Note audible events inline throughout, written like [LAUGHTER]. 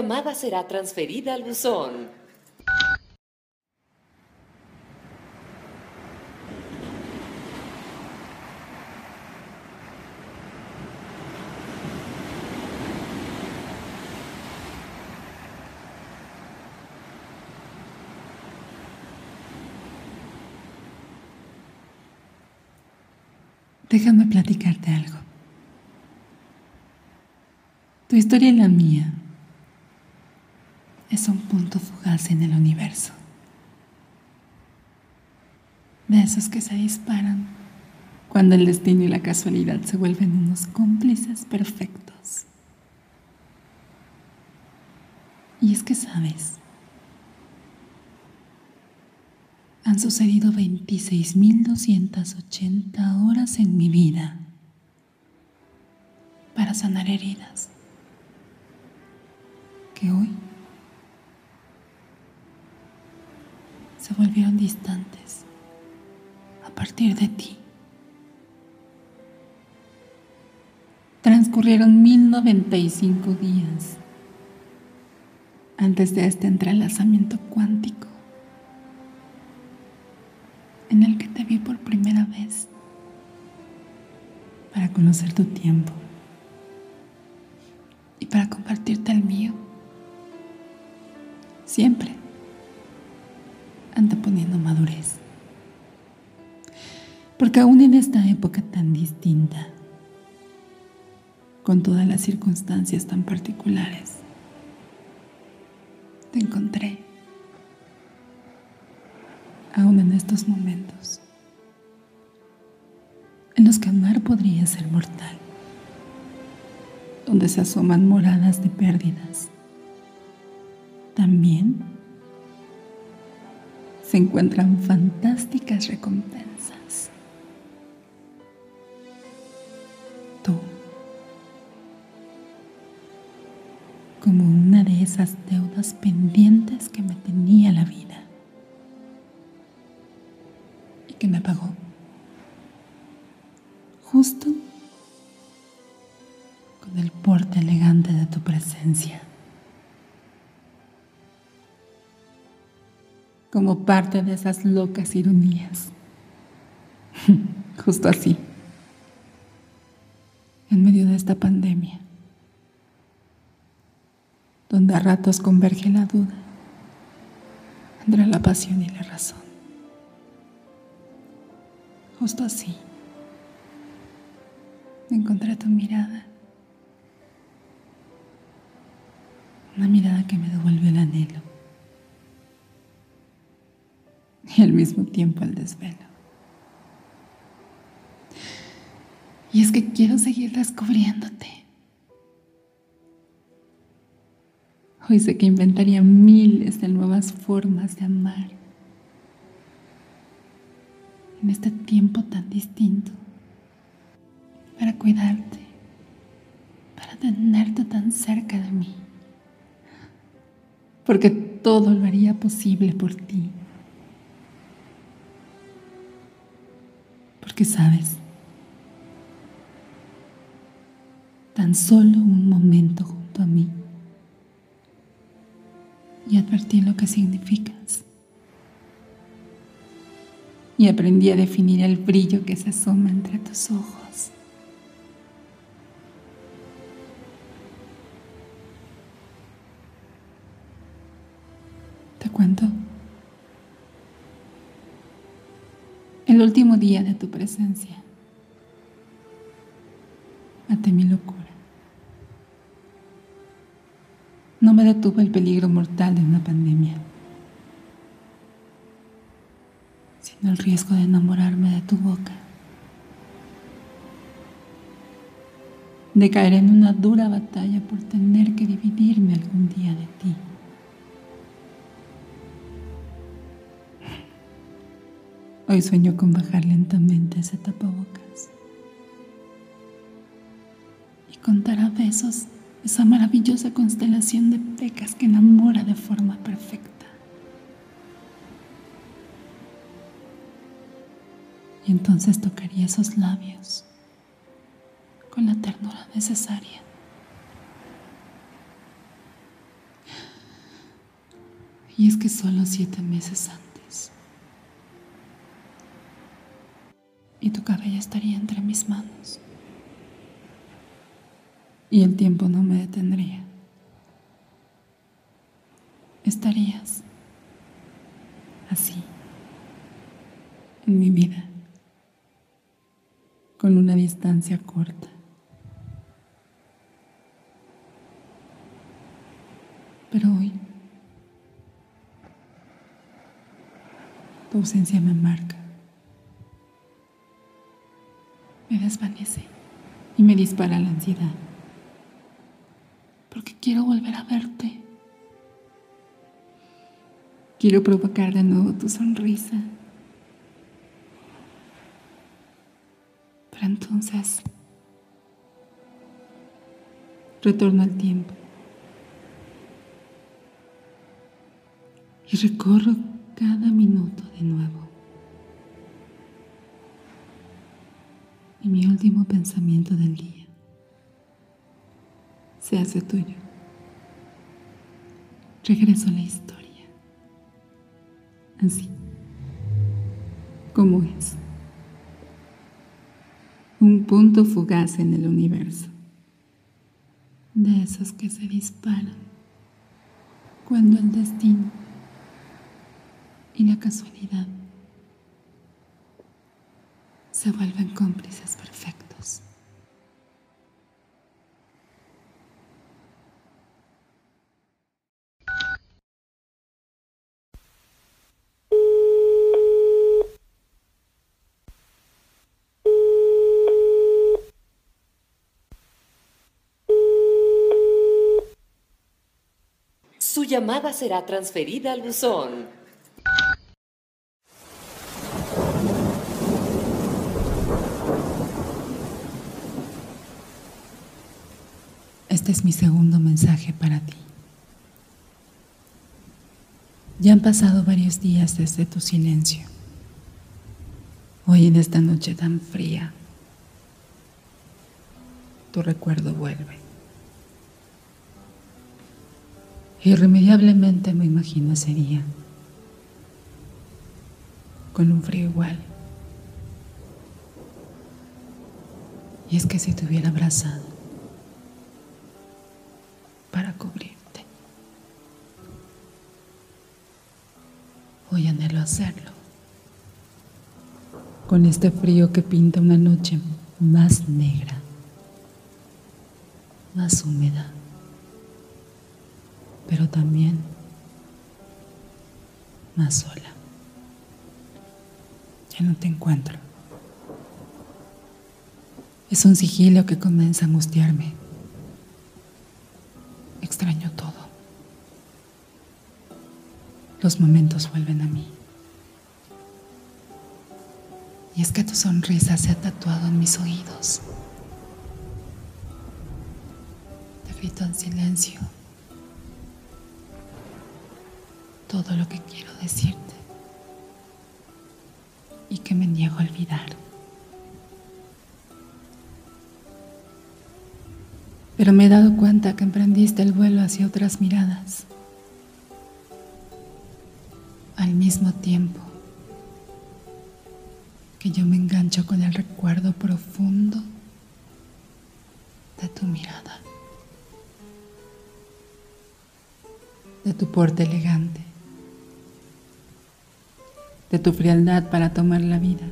llamada será transferida al buzón. Déjame platicarte algo. Tu historia y la mía es un punto fugaz en el universo. De esos que se disparan cuando el destino y la casualidad se vuelven unos cómplices perfectos. Y es que sabes, han sucedido 26.280 horas en mi vida para sanar heridas que hoy se volvieron distantes a partir de ti. Transcurrieron 1095 días antes de este entrelazamiento cuántico en el que te vi por primera vez para conocer tu tiempo y para compartirte el mío. Siempre anteponiendo madurez. Porque aún en esta época tan distinta, con todas las circunstancias tan particulares, te encontré aún en estos momentos en los que amar podría ser mortal, donde se asoman moradas de pérdidas. También se encuentran fantásticas recompensas. Tú, como una de esas deudas pendientes que me tenía la vida Como parte de esas locas ironías. [LAUGHS] Justo así. En medio de esta pandemia. Donde a ratos converge la duda entre la pasión y la razón justo así. Encontré tu mirada. Una mirada que me devuelve el anhelo. Y al mismo tiempo el desvelo. Y es que quiero seguir descubriéndote. Hoy sé que inventaría miles de nuevas formas de amar. En este tiempo tan distinto, para cuidarte, para tenerte tan cerca de mí, porque todo lo haría posible por ti, porque sabes, tan solo un momento junto a mí y advertir lo que significas y aprendí a definir el brillo que se asoma entre tus ojos. Te cuento. El último día de tu presencia. Maté mi locura. No me detuvo el peligro mortal de una pandemia. el riesgo de enamorarme de tu boca, de caer en una dura batalla por tener que dividirme algún día de ti. Hoy sueño con bajar lentamente ese tapabocas y contar a besos esa maravillosa constelación de pecas que enamora de forma perfecta. y entonces tocaría esos labios con la ternura necesaria. Y es que solo siete meses antes. Y tu cabello estaría entre mis manos. Y el tiempo no me detendría. Estarías así en mi vida, con una distancia corta. Pero hoy tu ausencia me marca, desvanece y me dispara la ansiedad, porque quiero volver a verte. Quiero provocar de nuevo tu sonrisa. Pero entonces retorno al tiempo y recorro cada minuto de nuevo. Mi último pensamiento del día se hace tuyo. Regreso a la historia. Así como es. Un punto fugaz en el universo. De esos que se disparan cuando el destino y la casualidad se vuelven cómplices perfectos. Su llamada será transferida al buzón. Este es mi segundo mensaje para ti. Ya han pasado varios días desde tu silencio. Hoy en esta noche tan fría, tu recuerdo vuelve. Irremediablemente me imagino ese día, con un frío igual. Y es que si te hubiera abrazado para cubrirte, hoy anhelo hacerlo, con este frío que pinta una noche más negra, más húmeda pero también más sola. Ya no te encuentro. Es un sigilo que comienza a angustiarme. Extraño todo. Los momentos vuelven a mí. Y es que tu sonrisa se ha tatuado en mis oídos. Te grito en silencio todo lo que quiero decirte y que me niego a olvidar. Pero me he dado cuenta que emprendiste el vuelo hacia otras miradas. Al mismo tiempo que yo me engancho con el recuerdo profundo de tu mirada, de tu porte elegante de tu frialdad para tomar la vida,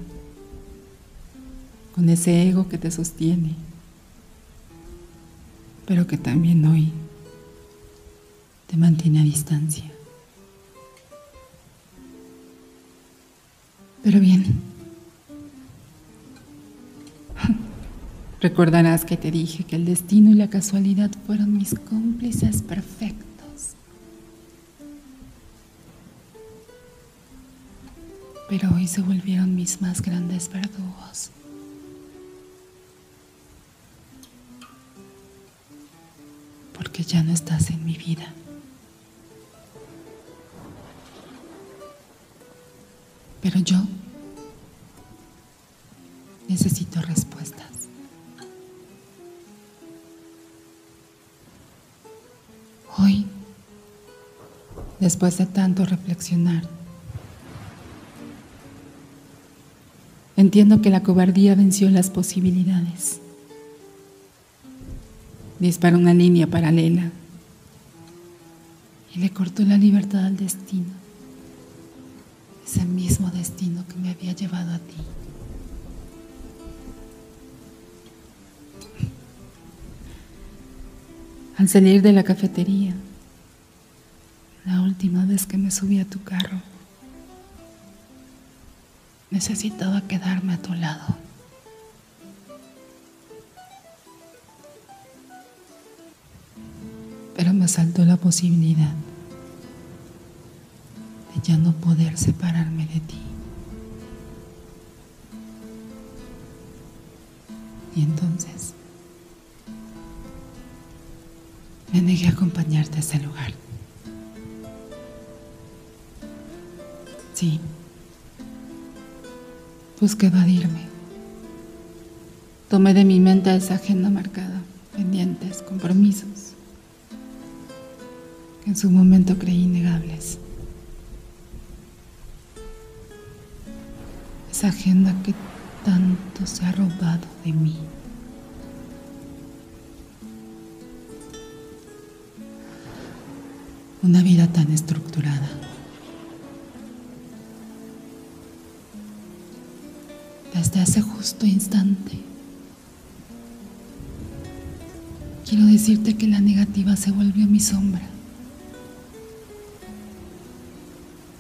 con ese ego que te sostiene, pero que también hoy te mantiene a distancia. Pero bien, recordarás que te dije que el destino y la casualidad fueron mis cómplices perfectos. pero hoy se volvieron mis más grandes verdugos. Porque ya no estás en mi vida. Pero yo necesito respuestas. Hoy después de tanto reflexionar. Entiendo que la cobardía venció las posibilidades. Dispara una línea paralela y le cortó la libertad al destino, ese mismo destino que me había llevado a ti. Al salir de la cafetería, la última vez que me subí a tu carro, necesitaba quedarme a tu lado. Pero me saltó la posibilidad ya no poder separarme de ti. Y entonces me negué a acompañarte a ese lugar. Sí. Busqué evadirme. Tomé de mi mente esa agenda marcada, pendientes, compromisos, que en su momento creí innegables. Esa agenda que tanto se ha robado de mí. Una vida tan estructurada. Desde ese justo instante, quiero decirte que la negativa se volvió mi sombra.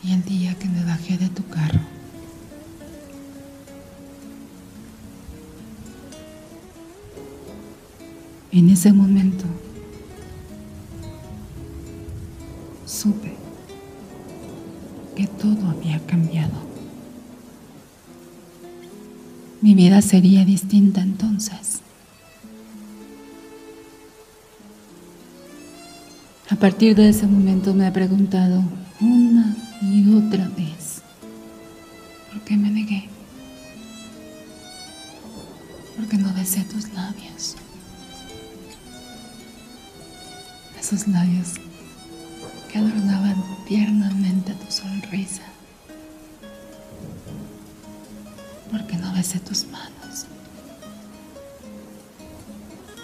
Y el día que me bajé de tu carro, en ese momento, supe que todo había cambiado. Mi vida sería distinta entonces. A partir de ese momento me he preguntado una y otra vez, ¿por qué me negué? ¿Por qué no besé tus labios? Esos labios que adornaban tiernamente tu sonrisa. Porque no besé tus manos.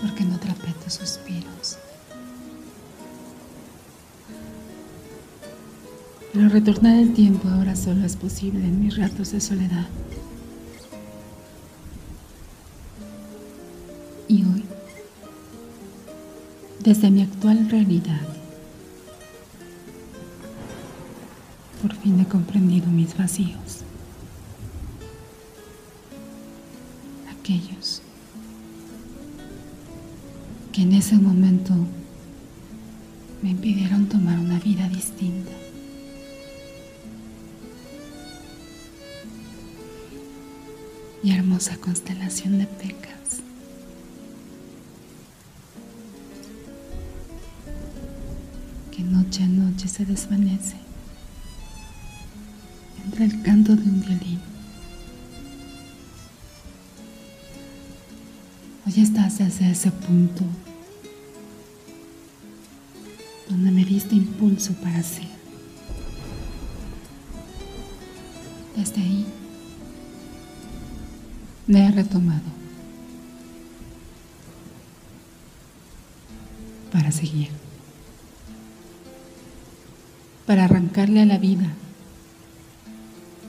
Porque no atrapé tus suspiros. Pero retornar el tiempo ahora solo es posible en mis ratos de soledad. Desde mi actual realidad, por fin he comprendido mis vacíos. Aquellos que en ese momento me impidieron tomar una vida distinta. Mi hermosa constelación de pecas. Noche a noche se desvanece entre el canto de un violín. Hoy estás desde ese punto donde me diste impulso para ser. Desde ahí me he retomado para seguir, para arrancarle a la vida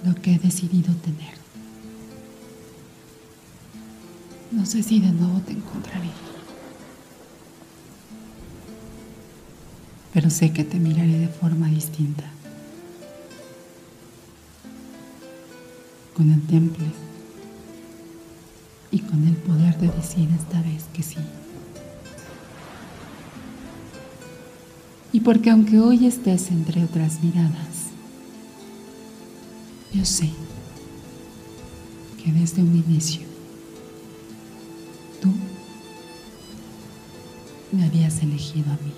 lo que he decidido tener. No sé si de nuevo te encontraré, pero sé que te miraré de forma distinta, con el temple y con el poder de decir esta vez que sí. Y porque aunque hoy estés entre otras miradas, yo sé que desde un inicio tú me habías elegido a mí.